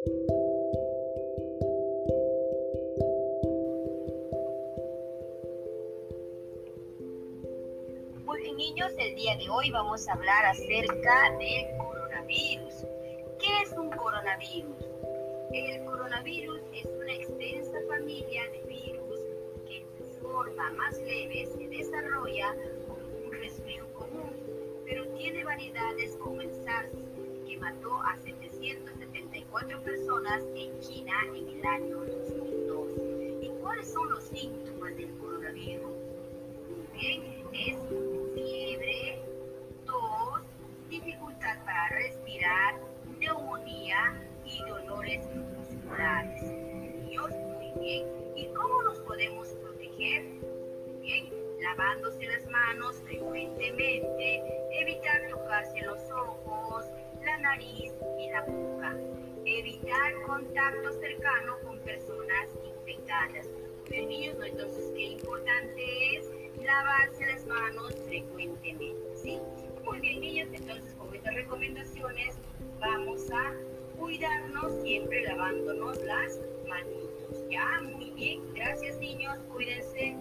Muy bien, niños, el día de hoy vamos a hablar acerca del coronavirus. ¿Qué es un coronavirus? El coronavirus es una extensa familia de virus que en su forma más leve se desarrolla como un resfrío común, pero tiene variedades como el SARS, que mató a 774 personas en China en el año 2002. ¿Y cuáles son los síntomas del coronavirus? Bien, es fiebre, tos, dificultad para respirar, neumonía y dolores musculares. Muy bien. ¿Y cómo nos podemos proteger? Bien, lavándose las manos frecuentemente, evitar tocarse los ojos, la nariz y la boca, evitar contacto cercano con personas infectadas. Bien, niños, ¿no? entonces qué importante es lavarse las manos frecuentemente, ¿sí? Muy bien, niños, entonces con estas recomendaciones vamos a cuidarnos siempre lavándonos las manitos, ¿ya? Muy bien, gracias niños, cuídense.